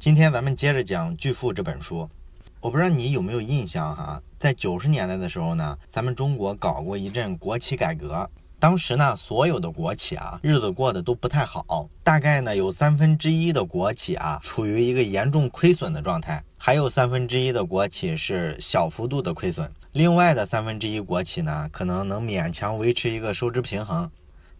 今天咱们接着讲《巨富》这本书。我不知道你有没有印象哈，在九十年代的时候呢，咱们中国搞过一阵国企改革。当时呢，所有的国企啊，日子过得都不太好，大概呢有三分之一的国企啊，处于一个严重亏损的状态，还有三分之一的国企是小幅度的亏损，另外的三分之一国企呢，可能能勉强维持一个收支平衡。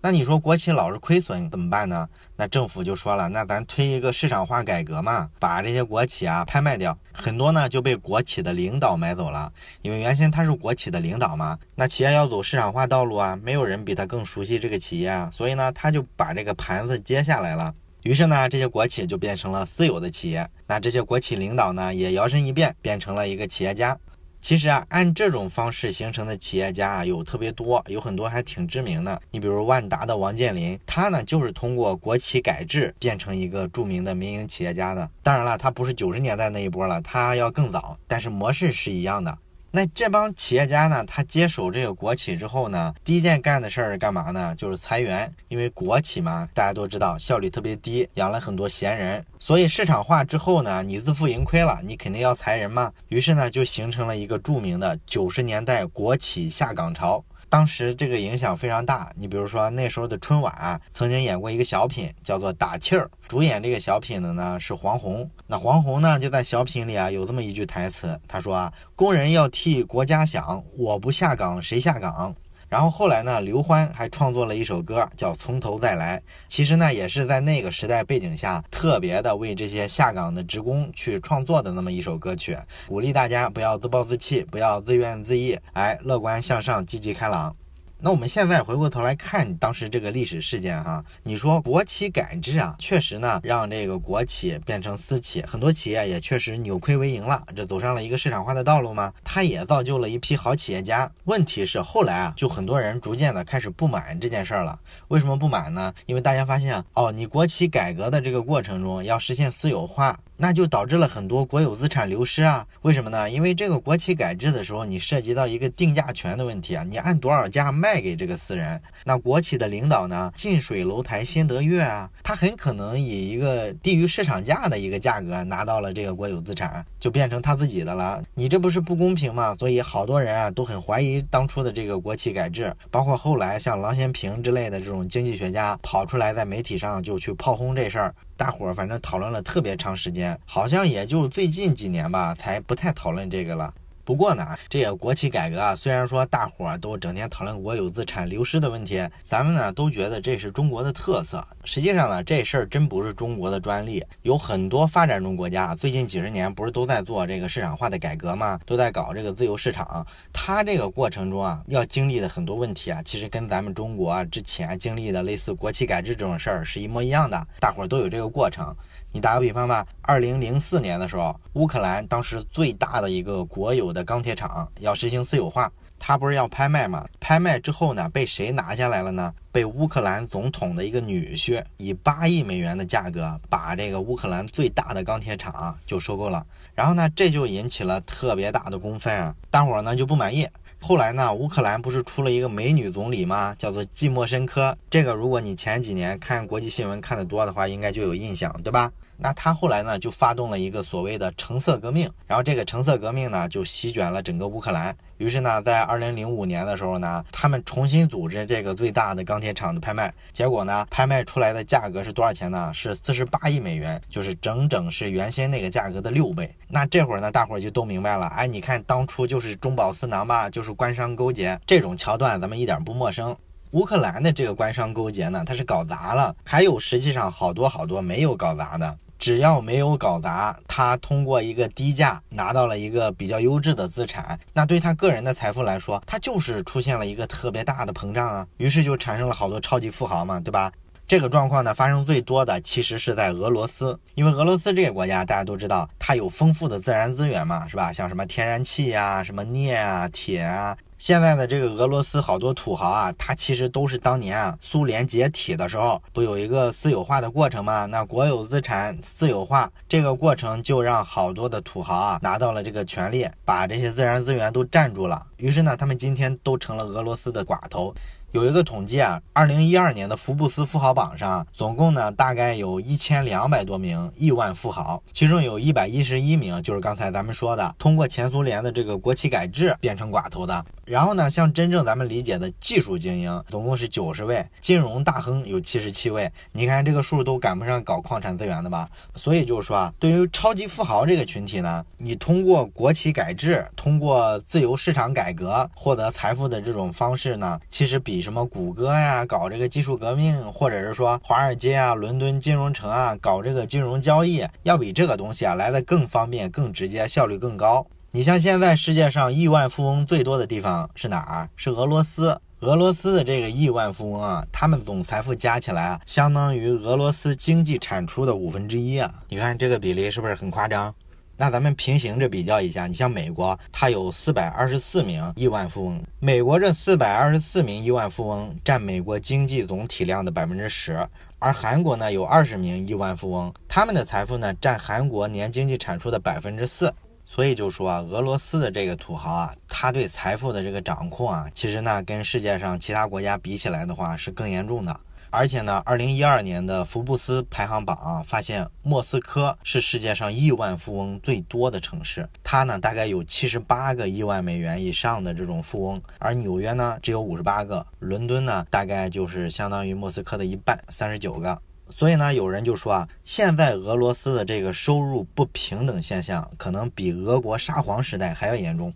那你说国企老是亏损怎么办呢？那政府就说了，那咱推一个市场化改革嘛，把这些国企啊拍卖掉，很多呢就被国企的领导买走了，因为原先他是国企的领导嘛，那企业要走市场化道路啊，没有人比他更熟悉这个企业啊，所以呢他就把这个盘子接下来了，于是呢这些国企就变成了私有的企业，那这些国企领导呢也摇身一变变成了一个企业家。其实啊，按这种方式形成的企业家啊，有特别多，有很多还挺知名的。你比如万达的王健林，他呢就是通过国企改制变成一个著名的民营企业家的。当然了，他不是九十年代那一波了，他要更早，但是模式是一样的。那这帮企业家呢？他接手这个国企之后呢，第一件干的事儿干嘛呢？就是裁员。因为国企嘛，大家都知道效率特别低，养了很多闲人。所以市场化之后呢，你自负盈亏了，你肯定要裁人嘛。于是呢，就形成了一个著名的九十年代国企下岗潮。当时这个影响非常大，你比如说那时候的春晚曾经演过一个小品，叫做《打气儿》，主演这个小品的呢是黄宏。那黄宏呢就在小品里啊有这么一句台词，他说啊，工人要替国家想，我不下岗谁下岗？然后后来呢，刘欢还创作了一首歌，叫《从头再来》。其实呢，也是在那个时代背景下，特别的为这些下岗的职工去创作的那么一首歌曲，鼓励大家不要自暴自弃，不要自怨自艾，哎，乐观向上，积极开朗。那我们现在回过头来看当时这个历史事件哈，你说国企改制啊，确实呢让这个国企变成私企，很多企业也确实扭亏为盈了，这走上了一个市场化的道路吗？它也造就了一批好企业家。问题是后来啊，就很多人逐渐的开始不满这件事儿了。为什么不满呢？因为大家发现哦，你国企改革的这个过程中要实现私有化。那就导致了很多国有资产流失啊？为什么呢？因为这个国企改制的时候，你涉及到一个定价权的问题啊，你按多少价卖给这个私人？那国企的领导呢？近水楼台先得月啊，他很可能以一个低于市场价的一个价格拿到了这个国有资产，就变成他自己的了。你这不是不公平吗？所以好多人啊都很怀疑当初的这个国企改制，包括后来像郎咸平之类的这种经济学家跑出来在媒体上就去炮轰这事儿。大伙儿反正讨论了特别长时间，好像也就最近几年吧，才不太讨论这个了。不过呢，这个国企改革啊，虽然说大伙儿都整天讨论国有资产流失的问题，咱们呢都觉得这是中国的特色。实际上呢，这事儿真不是中国的专利，有很多发展中国家最近几十年不是都在做这个市场化的改革吗？都在搞这个自由市场。它这个过程中啊，要经历的很多问题啊，其实跟咱们中国之前经历的类似国企改制这种事儿是一模一样的，大伙儿都有这个过程。你打个比方吧，二零零四年的时候，乌克兰当时最大的一个国有的钢铁厂要实行私有化，它不是要拍卖吗？拍卖之后呢，被谁拿下来了呢？被乌克兰总统的一个女婿以八亿美元的价格把这个乌克兰最大的钢铁厂就收购了。然后呢，这就引起了特别大的公愤啊，大伙儿呢就不满意。后来呢，乌克兰不是出了一个美女总理吗？叫做季莫申科。这个如果你前几年看国际新闻看得多的话，应该就有印象，对吧？那他后来呢，就发动了一个所谓的橙色革命，然后这个橙色革命呢，就席卷了整个乌克兰。于是呢，在二零零五年的时候呢，他们重新组织这个最大的钢铁厂的拍卖，结果呢，拍卖出来的价格是多少钱呢？是四十八亿美元，就是整整是原先那个价格的六倍。那这会儿呢，大伙儿就都明白了，哎，你看当初就是中饱私囊吧，就是官商勾结这种桥段，咱们一点不陌生。乌克兰的这个官商勾结呢，它是搞砸了，还有实际上好多好多没有搞砸的。只要没有搞砸，他通过一个低价拿到了一个比较优质的资产，那对他个人的财富来说，他就是出现了一个特别大的膨胀啊，于是就产生了好多超级富豪嘛，对吧？这个状况呢，发生最多的其实是在俄罗斯，因为俄罗斯这个国家大家都知道，它有丰富的自然资源嘛，是吧？像什么天然气呀、什么镍啊、铁啊。现在的这个俄罗斯好多土豪啊，他其实都是当年啊苏联解体的时候，不有一个私有化的过程吗？那国有资产私有化这个过程，就让好多的土豪啊拿到了这个权利，把这些自然资源都占住了。于是呢，他们今天都成了俄罗斯的寡头。有一个统计啊，二零一二年的福布斯富豪榜上，总共呢大概有一千两百多名亿万富豪，其中有一百一十一名就是刚才咱们说的通过前苏联的这个国企改制变成寡头的。然后呢，像真正咱们理解的技术精英，总共是九十位，金融大亨有七十七位。你看这个数都赶不上搞矿产资源的吧？所以就是说啊，对于超级富豪这个群体呢，你通过国企改制，通过自由市场改革获得财富的这种方式呢，其实比什么谷歌呀搞这个技术革命，或者是说华尔街啊、伦敦金融城啊搞这个金融交易，要比这个东西啊来的更方便、更直接、效率更高。你像现在世界上亿万富翁最多的地方是哪儿？是俄罗斯。俄罗斯的这个亿万富翁啊，他们总财富加起来啊，相当于俄罗斯经济产出的五分之一啊。你看这个比例是不是很夸张？那咱们平行着比较一下，你像美国，它有四百二十四名亿万富翁。美国这四百二十四名亿万富翁占美国经济总体量的百分之十，而韩国呢有二十名亿万富翁，他们的财富呢占韩国年经济产出的百分之四。所以就说啊，俄罗斯的这个土豪啊，他对财富的这个掌控啊，其实呢跟世界上其他国家比起来的话是更严重的。而且呢，二零一二年的福布斯排行榜啊，发现莫斯科是世界上亿万富翁最多的城市，它呢大概有七十八个亿万美元以上的这种富翁，而纽约呢只有五十八个，伦敦呢大概就是相当于莫斯科的一半，三十九个。所以呢，有人就说啊，现在俄罗斯的这个收入不平等现象，可能比俄国沙皇时代还要严重。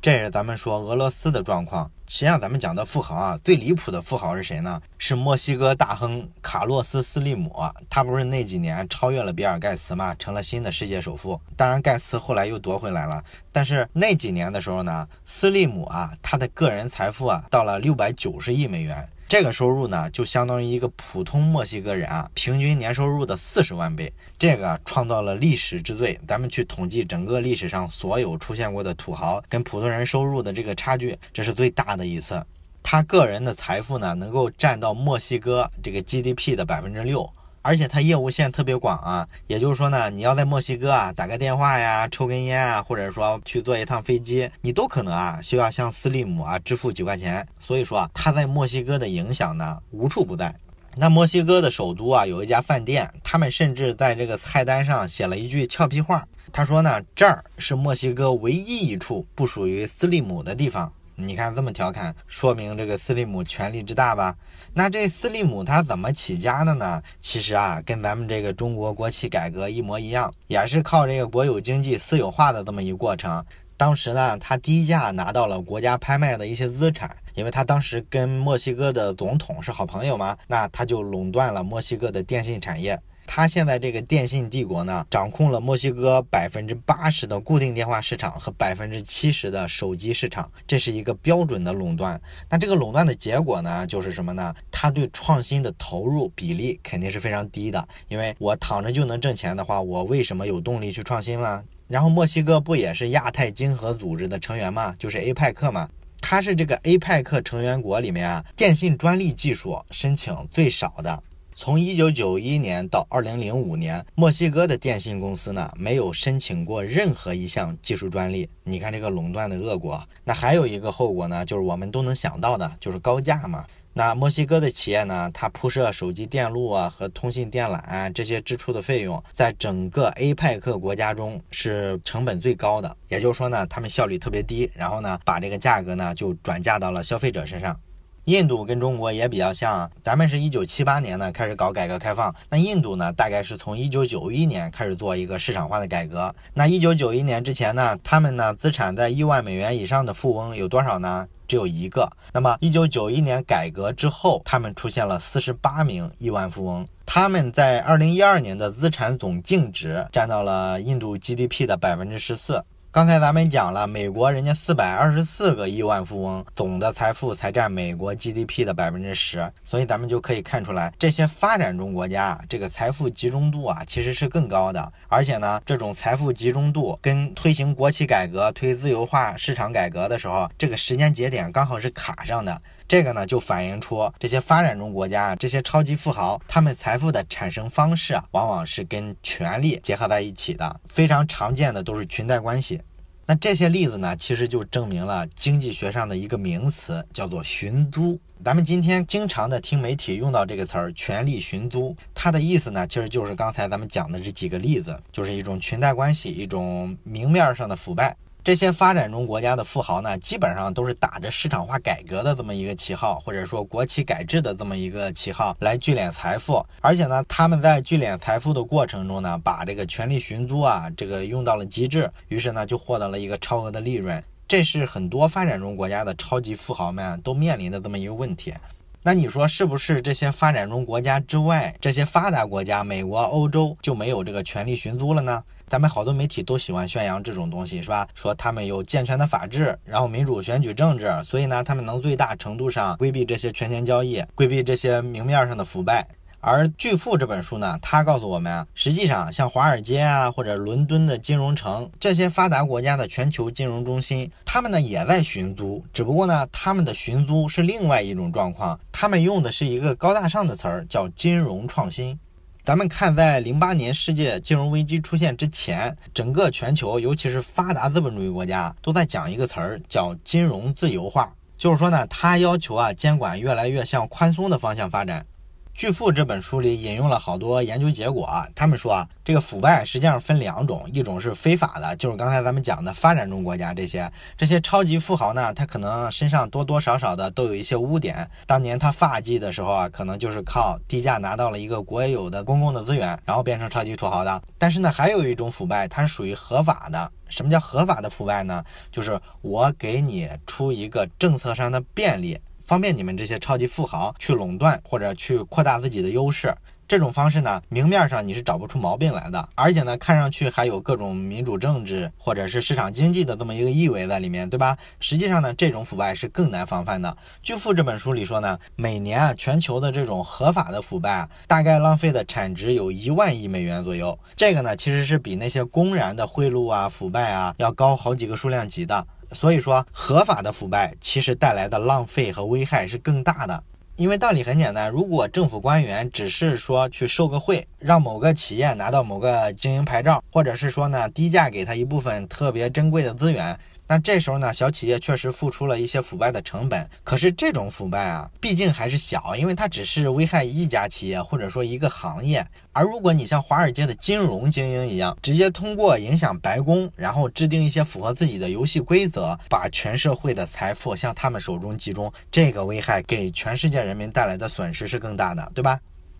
这是咱们说俄罗斯的状况。实际上，咱们讲的富豪啊，最离谱的富豪是谁呢？是墨西哥大亨卡洛斯·斯利姆。他不是那几年超越了比尔·盖茨嘛，成了新的世界首富。当然，盖茨后来又夺回来了。但是那几年的时候呢，斯利姆啊，他的个人财富啊，到了六百九十亿美元。这个收入呢，就相当于一个普通墨西哥人啊，平均年收入的四十万倍。这个创造了历史之最。咱们去统计整个历史上所有出现过的土豪跟普通人收入的这个差距，这是最大的一次。他个人的财富呢，能够占到墨西哥这个 GDP 的百分之六。而且它业务线特别广啊，也就是说呢，你要在墨西哥啊打个电话呀、抽根烟啊，或者说去坐一趟飞机，你都可能啊需要向斯利姆啊支付几块钱。所以说啊，他在墨西哥的影响呢无处不在。那墨西哥的首都啊有一家饭店，他们甚至在这个菜单上写了一句俏皮话，他说呢，这儿是墨西哥唯一一处不属于斯利姆的地方。你看这么调侃，说明这个斯利姆权力之大吧？那这斯利姆他怎么起家的呢？其实啊，跟咱们这个中国国企改革一模一样，也是靠这个国有经济私有化的这么一个过程。当时呢，他低价拿到了国家拍卖的一些资产，因为他当时跟墨西哥的总统是好朋友嘛，那他就垄断了墨西哥的电信产业。他现在这个电信帝国呢，掌控了墨西哥百分之八十的固定电话市场和百分之七十的手机市场，这是一个标准的垄断。那这个垄断的结果呢，就是什么呢？他对创新的投入比例肯定是非常低的，因为我躺着就能挣钱的话，我为什么有动力去创新呢？然后墨西哥不也是亚太经合组织的成员嘛，就是 APEC 嘛，它是这个 APEC 成员国里面啊，电信专利技术申请最少的。从一九九一年到二零零五年，墨西哥的电信公司呢没有申请过任何一项技术专利。你看这个垄断的恶果。那还有一个后果呢，就是我们都能想到的，就是高价嘛。那墨西哥的企业呢，它铺设手机电路啊和通信电缆啊这些支出的费用，在整个 APEC 国家中是成本最高的。也就是说呢，他们效率特别低，然后呢，把这个价格呢就转嫁到了消费者身上。印度跟中国也比较像，咱们是一九七八年呢开始搞改革开放，那印度呢大概是从一九九一年开始做一个市场化的改革。那一九九一年之前呢，他们呢资产在亿万美元以上的富翁有多少呢？只有一个。那么一九九一年改革之后，他们出现了四十八名亿万富翁，他们在二零一二年的资产总净值占到了印度 GDP 的百分之十四。刚才咱们讲了，美国人家四百二十四个亿万富翁，总的财富才占美国 GDP 的百分之十，所以咱们就可以看出来，这些发展中国家这个财富集中度啊，其实是更高的。而且呢，这种财富集中度跟推行国企改革、推自由化市场改革的时候，这个时间节点刚好是卡上的。这个呢，就反映出这些发展中国家啊，这些超级富豪，他们财富的产生方式啊，往往是跟权力结合在一起的。非常常见的都是裙带关系。那这些例子呢，其实就证明了经济学上的一个名词，叫做寻租。咱们今天经常的听媒体用到这个词儿“权力寻租”，它的意思呢，其实就是刚才咱们讲的这几个例子，就是一种裙带关系，一种明面上的腐败。这些发展中国家的富豪呢，基本上都是打着市场化改革的这么一个旗号，或者说国企改制的这么一个旗号来聚敛财富。而且呢，他们在聚敛财富的过程中呢，把这个权力寻租啊，这个用到了极致，于是呢，就获得了一个超额的利润。这是很多发展中国家的超级富豪们都面临的这么一个问题。那你说是不是这些发展中国家之外，这些发达国家，美国、欧洲就没有这个权力寻租了呢？咱们好多媒体都喜欢宣扬这种东西，是吧？说他们有健全的法治，然后民主选举政治，所以呢，他们能最大程度上规避这些权钱交易，规避这些明面上的腐败。而《巨富》这本书呢，它告诉我们啊，实际上像华尔街啊，或者伦敦的金融城这些发达国家的全球金融中心，他们呢也在寻租，只不过呢，他们的寻租是另外一种状况，他们用的是一个高大上的词儿，叫金融创新。咱们看，在零八年世界金融危机出现之前，整个全球，尤其是发达资本主义国家，都在讲一个词儿，叫金融自由化。就是说呢，它要求啊，监管越来越向宽松的方向发展。巨富这本书里引用了好多研究结果啊，他们说啊，这个腐败实际上分两种，一种是非法的，就是刚才咱们讲的发展中国家这些这些超级富豪呢，他可能身上多多少少的都有一些污点。当年他发迹的时候啊，可能就是靠低价拿到了一个国有的公共的资源，然后变成超级土豪的。但是呢，还有一种腐败，它是属于合法的。什么叫合法的腐败呢？就是我给你出一个政策上的便利。方便你们这些超级富豪去垄断或者去扩大自己的优势，这种方式呢，明面上你是找不出毛病来的，而且呢，看上去还有各种民主政治或者是市场经济的这么一个意味在里面，对吧？实际上呢，这种腐败是更难防范的。巨富这本书里说呢，每年啊，全球的这种合法的腐败啊大概浪费的产值有一万亿美元左右，这个呢，其实是比那些公然的贿赂啊、腐败啊要高好几个数量级的。所以说，合法的腐败其实带来的浪费和危害是更大的。因为道理很简单，如果政府官员只是说去受个贿，让某个企业拿到某个经营牌照，或者是说呢低价给他一部分特别珍贵的资源。那这时候呢，小企业确实付出了一些腐败的成本，可是这种腐败啊，毕竟还是小，因为它只是危害一家企业或者说一个行业。而如果你像华尔街的金融精英一样，直接通过影响白宫，然后制定一些符合自己的游戏规则，把全社会的财富向他们手中集中，这个危害给全世界人民带来的损失是更大的，对吧？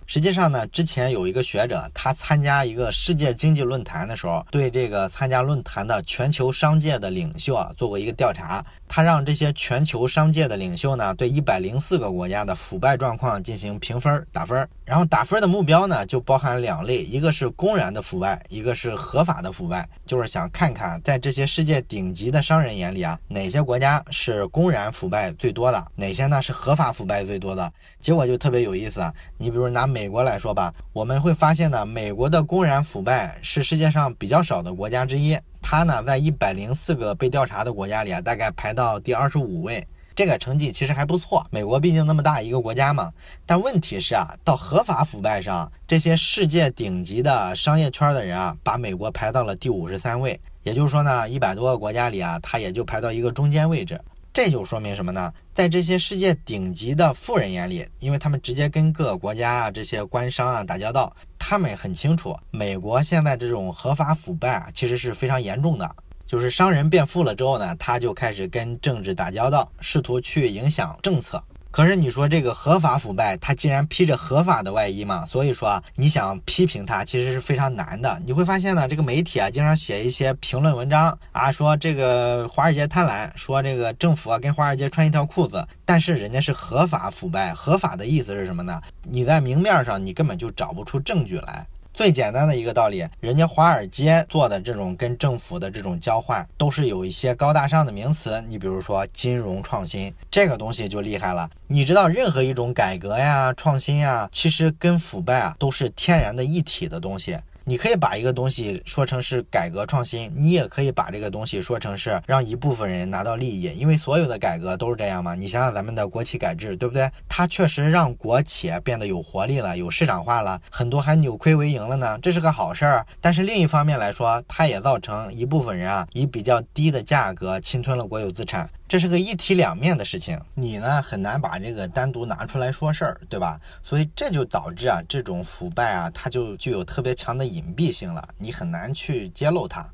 实际上呢，之前有一个学者，他参加一个世界经济论坛的时候，对这个参加论坛的全球商界的领袖啊做过一个调查。他让这些全球商界的领袖呢，对一百零四个国家的腐败状况进行评分打分。然后打分的目标呢，就包含两类，一个是公然的腐败，一个是合法的腐败，就是想看看在这些世界顶级的商人眼里啊，哪些国家是公然腐败最多的，哪些呢是合法腐败最多的。结果就特别有意思啊，你比如拿。美国来说吧，我们会发现呢，美国的公然腐败是世界上比较少的国家之一。它呢，在一百零四个被调查的国家里啊，大概排到第二十五位，这个成绩其实还不错。美国毕竟那么大一个国家嘛。但问题是啊，到合法腐败上，这些世界顶级的商业圈的人啊，把美国排到了第五十三位。也就是说呢，一百多个国家里啊，它也就排到一个中间位置。这就说明什么呢？在这些世界顶级的富人眼里，因为他们直接跟各个国家啊这些官商啊打交道，他们很清楚，美国现在这种合法腐败啊，其实是非常严重的。就是商人变富了之后呢，他就开始跟政治打交道，试图去影响政策。可是你说这个合法腐败，它既然披着合法的外衣嘛，所以说你想批评它，其实是非常难的。你会发现呢，这个媒体啊，经常写一些评论文章啊，说这个华尔街贪婪，说这个政府啊跟华尔街穿一条裤子，但是人家是合法腐败，合法的意思是什么呢？你在明面上你根本就找不出证据来。最简单的一个道理，人家华尔街做的这种跟政府的这种交换，都是有一些高大上的名词。你比如说金融创新这个东西就厉害了。你知道，任何一种改革呀、创新呀，其实跟腐败啊都是天然的一体的东西。你可以把一个东西说成是改革创新，你也可以把这个东西说成是让一部分人拿到利益，因为所有的改革都是这样嘛。你想想咱们的国企改制，对不对？它确实让国企变得有活力了，有市场化了，很多还扭亏为盈了呢，这是个好事儿。但是另一方面来说，它也造成一部分人啊以比较低的价格侵吞了国有资产，这是个一体两面的事情。你呢很难把这个单独拿出来说事儿，对吧？所以这就导致啊这种腐败啊，它就具有特别强的隐蔽性了。你很难去揭露它。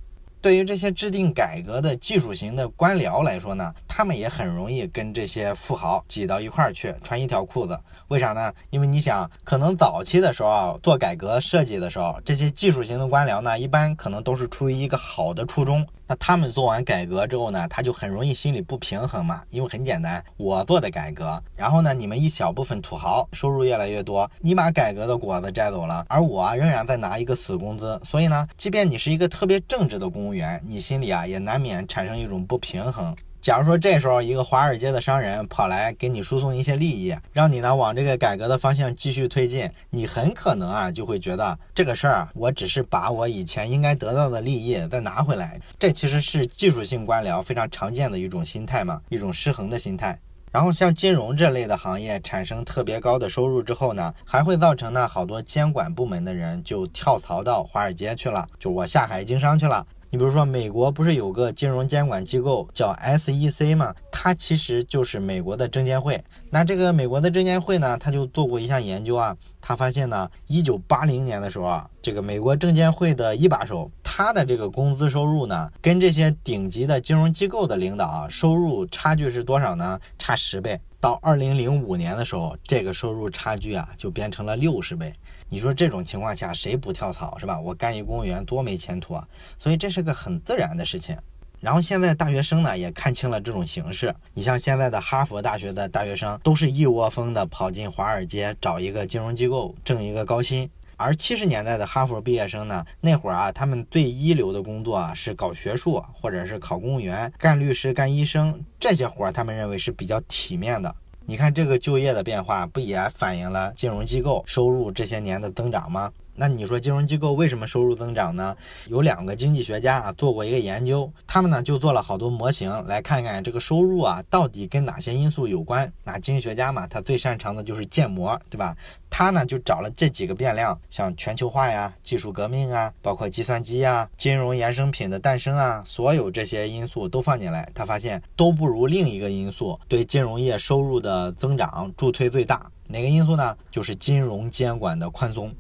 对于这些制定改革的技术型的官僚来说呢，他们也很容易跟这些富豪挤到一块儿去，穿一条裤子。为啥呢？因为你想，可能早期的时候，做改革设计的时候，这些技术型的官僚呢，一般可能都是出于一个好的初衷。那他们做完改革之后呢，他就很容易心里不平衡嘛。因为很简单，我做的改革，然后呢，你们一小部分土豪收入越来越多，你把改革的果子摘走了，而我仍然在拿一个死工资。所以呢，即便你是一个特别正直的公务员，你心里啊也难免产生一种不平衡。假如说这时候一个华尔街的商人跑来给你输送一些利益，让你呢往这个改革的方向继续推进，你很可能啊就会觉得这个事儿，我只是把我以前应该得到的利益再拿回来。这其实是技术性官僚非常常见的一种心态嘛，一种失衡的心态。然后像金融这类的行业产生特别高的收入之后呢，还会造成呢好多监管部门的人就跳槽到华尔街去了，就我下海经商去了。你比如说，美国不是有个金融监管机构叫 SEC 吗？它其实就是美国的证监会。那这个美国的证监会呢，他就做过一项研究啊，他发现呢，一九八零年的时候啊，这个美国证监会的一把手，他的这个工资收入呢，跟这些顶级的金融机构的领导啊，收入差距是多少呢？差十倍。到二零零五年的时候，这个收入差距啊，就变成了六十倍。你说这种情况下，谁不跳槽是吧？我干一公务员多没前途啊！所以这是个很自然的事情。然后现在大学生呢也看清了这种形势。你像现在的哈佛大学的大学生，都是一窝蜂的跑进华尔街找一个金融机构挣一个高薪。而七十年代的哈佛毕业生呢，那会儿啊，他们最一流的工作啊是搞学术，或者是考公务员、干律师、干医生这些活儿，他们认为是比较体面的。你看这个就业的变化，不也反映了金融机构收入这些年的增长吗？那你说金融机构为什么收入增长呢？有两个经济学家啊做过一个研究，他们呢就做了好多模型，来看看这个收入啊到底跟哪些因素有关。那经济学家嘛，他最擅长的就是建模，对吧？他呢就找了这几个变量，像全球化呀、技术革命啊、包括计算机啊、金融衍生品的诞生啊，所有这些因素都放进来，他发现都不如另一个因素对金融业收入的增长助推最大。哪个因素呢？就是金融监管的宽松。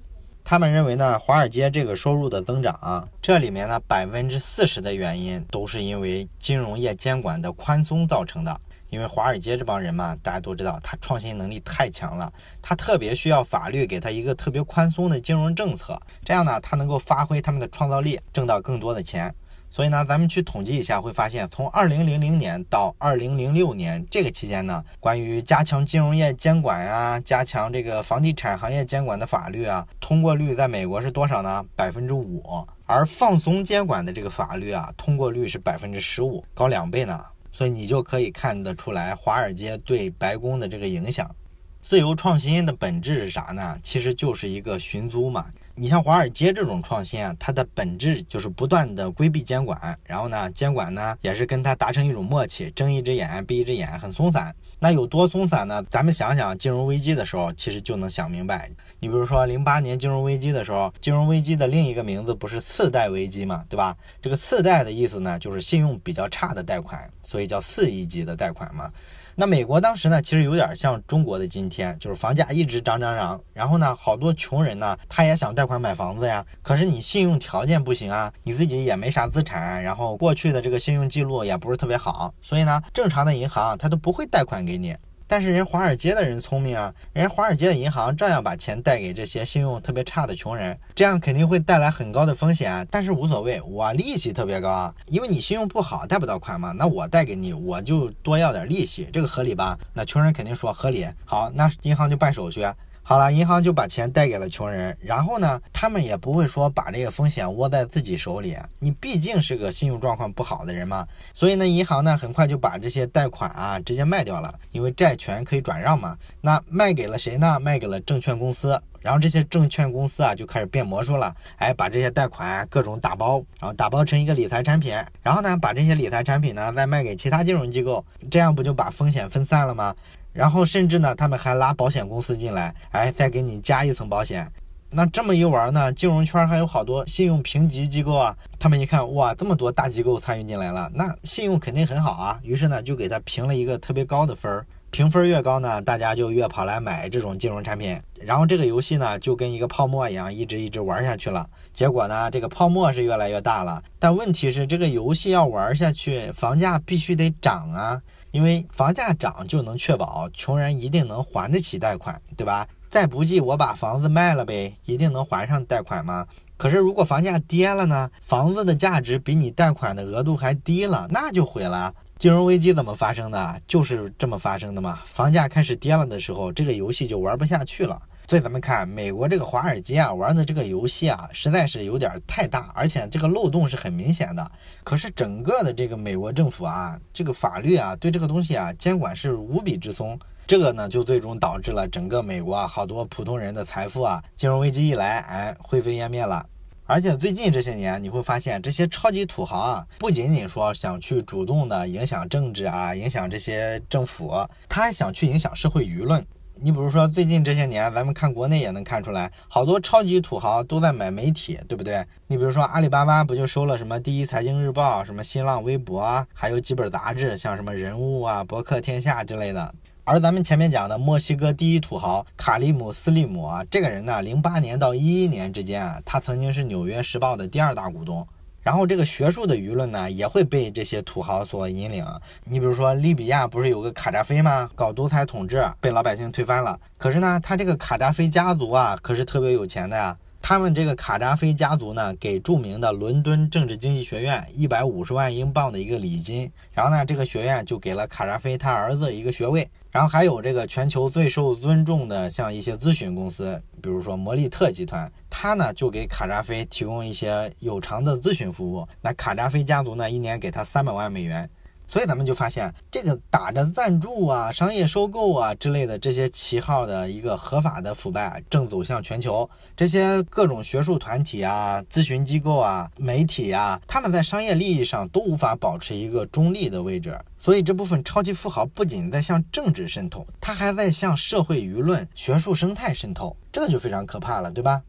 他们认为呢，华尔街这个收入的增长，这里面呢百分之四十的原因都是因为金融业监管的宽松造成的。因为华尔街这帮人嘛，大家都知道，他创新能力太强了，他特别需要法律给他一个特别宽松的金融政策，这样呢，他能够发挥他们的创造力，挣到更多的钱。所以呢，咱们去统计一下，会发现从二零零零年到二零零六年这个期间呢，关于加强金融业监管啊，加强这个房地产行业监管的法律啊，通过率在美国是多少呢？百分之五。而放松监管的这个法律啊，通过率是百分之十五，高两倍呢。所以你就可以看得出来，华尔街对白宫的这个影响。自由创新的本质是啥呢？其实就是一个寻租嘛。你像华尔街这种创新啊，它的本质就是不断的规避监管，然后呢，监管呢也是跟它达成一种默契，睁一只眼闭一只眼，很松散。那有多松散呢？咱们想想金融危机的时候，其实就能想明白。你比如说零八年金融危机的时候，金融危机的另一个名字不是次贷危机嘛，对吧？这个次贷的意思呢，就是信用比较差的贷款，所以叫次一级的贷款嘛。那美国当时呢，其实有点像中国的今天，就是房价一直涨涨涨，然后呢，好多穷人呢，他也想贷款买房子呀，可是你信用条件不行啊，你自己也没啥资产，然后过去的这个信用记录也不是特别好，所以呢，正常的银行他都不会贷款给你。但是人华尔街的人聪明啊，人华尔街的银行照样把钱贷给这些信用特别差的穷人，这样肯定会带来很高的风险，但是无所谓，我利息特别高，因为你信用不好贷不到款嘛，那我贷给你，我就多要点利息，这个合理吧？那穷人肯定说合理，好，那银行就办手续。好了，银行就把钱贷给了穷人，然后呢，他们也不会说把这个风险握在自己手里。你毕竟是个信用状况不好的人嘛，所以呢，银行呢很快就把这些贷款啊直接卖掉了，因为债权可以转让嘛。那卖给了谁呢？卖给了证券公司。然后这些证券公司啊就开始变魔术了，哎，把这些贷款各种打包，然后打包成一个理财产品，然后呢把这些理财产品呢再卖给其他金融机构，这样不就把风险分散了吗？然后甚至呢他们还拉保险公司进来，哎，再给你加一层保险。那这么一玩呢，金融圈还有好多信用评级机构啊，他们一看哇，这么多大机构参与进来了，那信用肯定很好啊，于是呢就给他评了一个特别高的分儿。评分越高呢，大家就越跑来买这种金融产品，然后这个游戏呢就跟一个泡沫一样，一直一直玩下去了。结果呢，这个泡沫是越来越大了，但问题是这个游戏要玩下去，房价必须得涨啊，因为房价涨就能确保穷人一定能还得起贷款，对吧？再不济我把房子卖了呗，一定能还上贷款吗？可是如果房价跌了呢？房子的价值比你贷款的额度还低了，那就毁了。金融危机怎么发生的？就是这么发生的嘛。房价开始跌了的时候，这个游戏就玩不下去了。所以咱们看美国这个华尔街啊，玩的这个游戏啊，实在是有点太大，而且这个漏洞是很明显的。可是整个的这个美国政府啊，这个法律啊，对这个东西啊，监管是无比之松。这个呢，就最终导致了整个美国啊，好多普通人的财富啊，金融危机一来，哎，灰飞烟灭了。而且最近这些年，你会发现这些超级土豪啊，不仅仅说想去主动的影响政治啊，影响这些政府，他还想去影响社会舆论。你比如说最近这些年，咱们看国内也能看出来，好多超级土豪都在买媒体，对不对？你比如说阿里巴巴不就收了什么第一财经日报、什么新浪微博，还有几本杂志，像什么人物啊、博客天下之类的。而咱们前面讲的墨西哥第一土豪卡利姆斯利姆啊，这个人呢，零八年到一一年之间啊，他曾经是纽约时报的第二大股东。然后这个学术的舆论呢，也会被这些土豪所引领。你比如说利比亚不是有个卡扎菲吗？搞独裁统治，被老百姓推翻了。可是呢，他这个卡扎菲家族啊，可是特别有钱的呀。他们这个卡扎菲家族呢，给著名的伦敦政治经济学院一百五十万英镑的一个礼金，然后呢，这个学院就给了卡扎菲他儿子一个学位，然后还有这个全球最受尊重的像一些咨询公司，比如说摩利特集团，他呢就给卡扎菲提供一些有偿的咨询服务，那卡扎菲家族呢一年给他三百万美元。所以咱们就发现，这个打着赞助啊、商业收购啊之类的这些旗号的一个合法的腐败，正走向全球。这些各种学术团体啊、咨询机构啊、媒体啊，他们在商业利益上都无法保持一个中立的位置。所以这部分超级富豪不仅在向政治渗透，他还在向社会舆论、学术生态渗透，这就非常可怕了，对吧？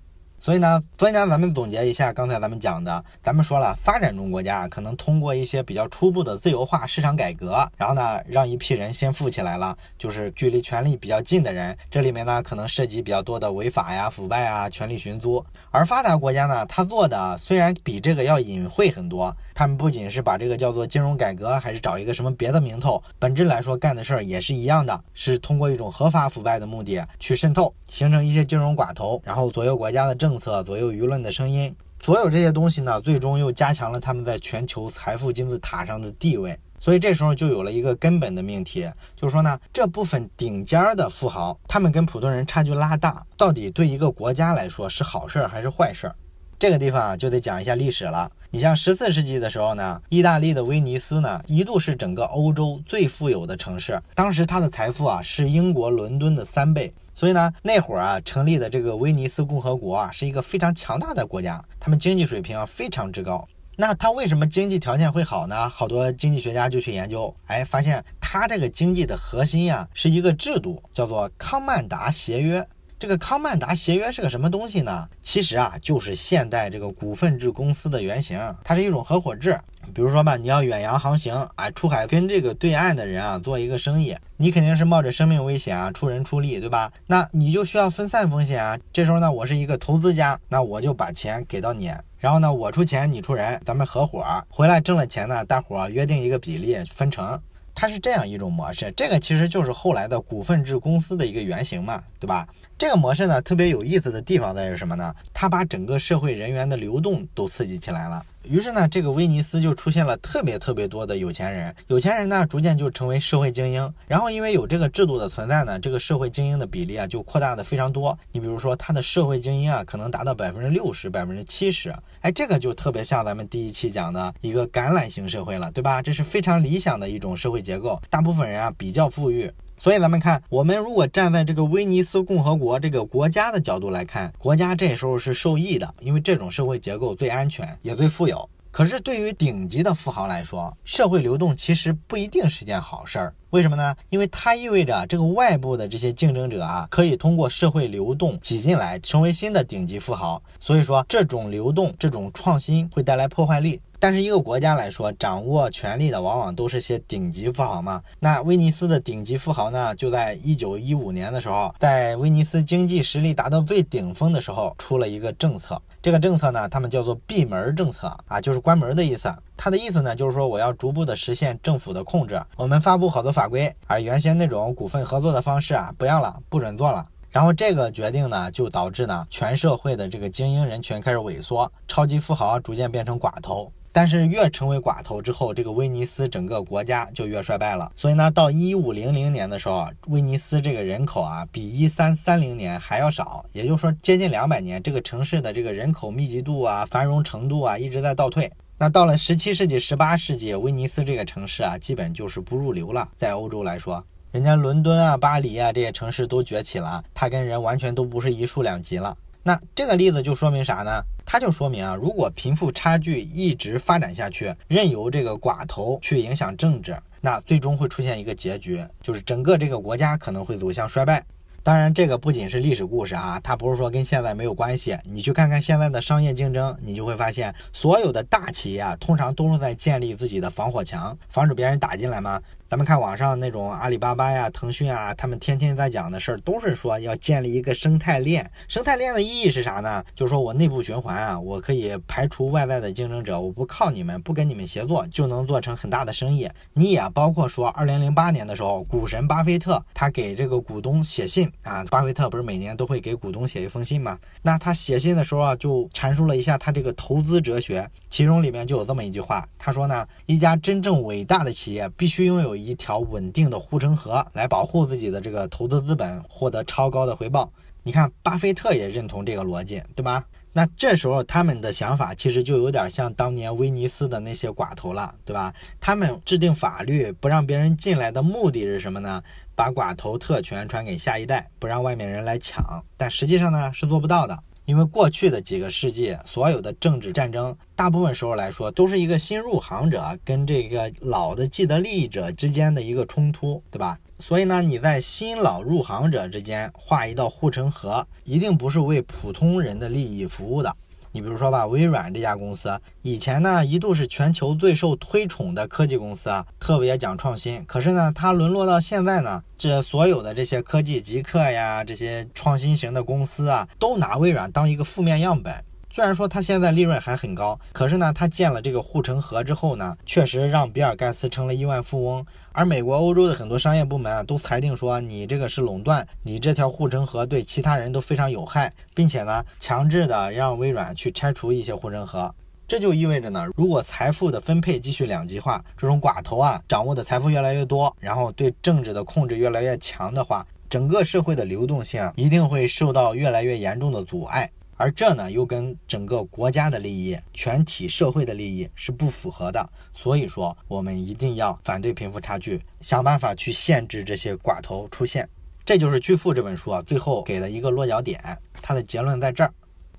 所以呢，所以呢，咱们总结一下刚才咱们讲的，咱们说了，发展中国家可能通过一些比较初步的自由化市场改革，然后呢，让一批人先富起来了，就是距离权力比较近的人，这里面呢，可能涉及比较多的违法呀、腐败啊、权力寻租。而发达国家呢，他做的虽然比这个要隐晦很多，他们不仅是把这个叫做金融改革，还是找一个什么别的名头，本质来说干的事儿也是一样的，是通过一种合法腐败的目的去渗透，形成一些金融寡头，然后左右国家的政。政策左右舆论的声音，所有这些东西呢，最终又加强了他们在全球财富金字塔上的地位。所以这时候就有了一个根本的命题，就是说呢，这部分顶尖的富豪，他们跟普通人差距拉大，到底对一个国家来说是好事儿还是坏事儿？这个地方啊，就得讲一下历史了。你像十四世纪的时候呢，意大利的威尼斯呢，一度是整个欧洲最富有的城市，当时它的财富啊，是英国伦敦的三倍。所以呢，那会儿啊，成立的这个威尼斯共和国啊，是一个非常强大的国家，他们经济水平啊非常之高。那他为什么经济条件会好呢？好多经济学家就去研究，哎，发现他这个经济的核心呀，是一个制度，叫做康曼达协约。这个康曼达协约是个什么东西呢？其实啊，就是现代这个股份制公司的原型，它是一种合伙制。比如说吧，你要远洋航行，啊，出海跟这个对岸的人啊做一个生意，你肯定是冒着生命危险啊，出人出力，对吧？那你就需要分散风险啊。这时候呢，我是一个投资家，那我就把钱给到你，然后呢，我出钱，你出人，咱们合伙回来挣了钱呢，大伙约定一个比例分成。它是这样一种模式，这个其实就是后来的股份制公司的一个原型嘛，对吧？这个模式呢，特别有意思的地方在于什么呢？它把整个社会人员的流动都刺激起来了。于是呢，这个威尼斯就出现了特别特别多的有钱人，有钱人呢逐渐就成为社会精英。然后因为有这个制度的存在呢，这个社会精英的比例啊就扩大的非常多。你比如说，他的社会精英啊可能达到百分之六十、百分之七十。哎，这个就特别像咱们第一期讲的一个橄榄型社会了，对吧？这是非常理想的一种社会结构，大部分人啊比较富裕。所以咱们看，我们如果站在这个威尼斯共和国这个国家的角度来看，国家这时候是受益的，因为这种社会结构最安全，也最富有。可是对于顶级的富豪来说，社会流动其实不一定是件好事儿。为什么呢？因为它意味着这个外部的这些竞争者啊，可以通过社会流动挤进来，成为新的顶级富豪。所以说，这种流动、这种创新会带来破坏力。但是一个国家来说，掌握权力的往往都是些顶级富豪嘛。那威尼斯的顶级富豪呢，就在一九一五年的时候，在威尼斯经济实力达到最顶峰的时候，出了一个政策。这个政策呢，他们叫做闭门政策啊，就是关门的意思。它的意思呢，就是说我要逐步的实现政府的控制，我们发布好多法规，而原先那种股份合作的方式啊，不要了，不准做了。然后这个决定呢，就导致呢，全社会的这个精英人群开始萎缩，超级富豪逐渐变成寡头。但是越成为寡头之后，这个威尼斯整个国家就越衰败了。所以呢，到一五零零年的时候，威尼斯这个人口啊，比一三三零年还要少，也就是说接近两百年，这个城市的这个人口密集度啊、繁荣程度啊，一直在倒退。那到了十七世纪、十八世纪，威尼斯这个城市啊，基本就是不入流了。在欧洲来说，人家伦敦啊、巴黎啊这些城市都崛起了，它跟人完全都不是一数两级了。那这个例子就说明啥呢？它就说明啊，如果贫富差距一直发展下去，任由这个寡头去影响政治，那最终会出现一个结局，就是整个这个国家可能会走向衰败。当然，这个不仅是历史故事啊，它不是说跟现在没有关系。你去看看现在的商业竞争，你就会发现，所有的大企业啊，通常都是在建立自己的防火墙，防止别人打进来嘛。咱们看网上那种阿里巴巴呀、腾讯啊，他们天天在讲的事儿，都是说要建立一个生态链。生态链的意义是啥呢？就是说我内部循环啊，我可以排除外在的竞争者，我不靠你们，不跟你们协作，就能做成很大的生意。你也包括说，二零零八年的时候，股神巴菲特他给这个股东写信啊，巴菲特不是每年都会给股东写一封信吗？那他写信的时候啊，就阐述了一下他这个投资哲学，其中里面就有这么一句话，他说呢，一家真正伟大的企业必须拥有。一条稳定的护城河来保护自己的这个投资资本，获得超高的回报。你看，巴菲特也认同这个逻辑，对吧？那这时候他们的想法其实就有点像当年威尼斯的那些寡头了，对吧？他们制定法律不让别人进来的目的是什么呢？把寡头特权传给下一代，不让外面人来抢。但实际上呢，是做不到的。因为过去的几个世纪，所有的政治战争，大部分时候来说，都是一个新入行者跟这个老的既得利益者之间的一个冲突，对吧？所以呢，你在新老入行者之间画一道护城河，一定不是为普通人的利益服务的。你比如说吧，微软这家公司以前呢一度是全球最受推崇的科技公司啊，特别讲创新。可是呢，它沦落到现在呢，这所有的这些科技极客呀，这些创新型的公司啊，都拿微软当一个负面样本。虽然说它现在利润还很高，可是呢，它建了这个护城河之后呢，确实让比尔盖茨成了亿万富翁。而美国、欧洲的很多商业部门啊，都裁定说你这个是垄断，你这条护城河对其他人都非常有害，并且呢，强制的让微软去拆除一些护城河。这就意味着呢，如果财富的分配继续两极化，这种寡头啊掌握的财富越来越多，然后对政治的控制越来越强的话，整个社会的流动性一定会受到越来越严重的阻碍。而这呢，又跟整个国家的利益、全体社会的利益是不符合的。所以说，我们一定要反对贫富差距，想办法去限制这些寡头出现。这就是《巨富》这本书啊，最后给的一个落脚点。它的结论在这儿。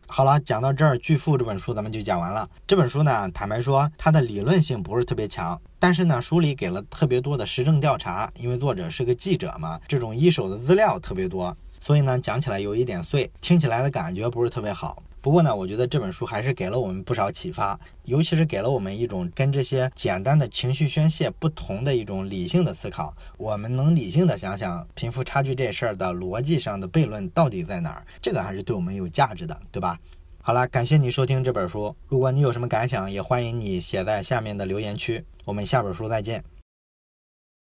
好了，讲到这儿，《巨富》这本书咱们就讲完了。这本书呢，坦白说，它的理论性不是特别强，但是呢，书里给了特别多的实证调查，因为作者是个记者嘛，这种一手的资料特别多。所以呢，讲起来有一点碎，听起来的感觉不是特别好。不过呢，我觉得这本书还是给了我们不少启发，尤其是给了我们一种跟这些简单的情绪宣泄不同的一种理性的思考。我们能理性的想想贫富差距这事儿的逻辑上的悖论到底在哪儿，这个还是对我们有价值的，对吧？好了，感谢你收听这本书。如果你有什么感想，也欢迎你写在下面的留言区。我们下本书再见。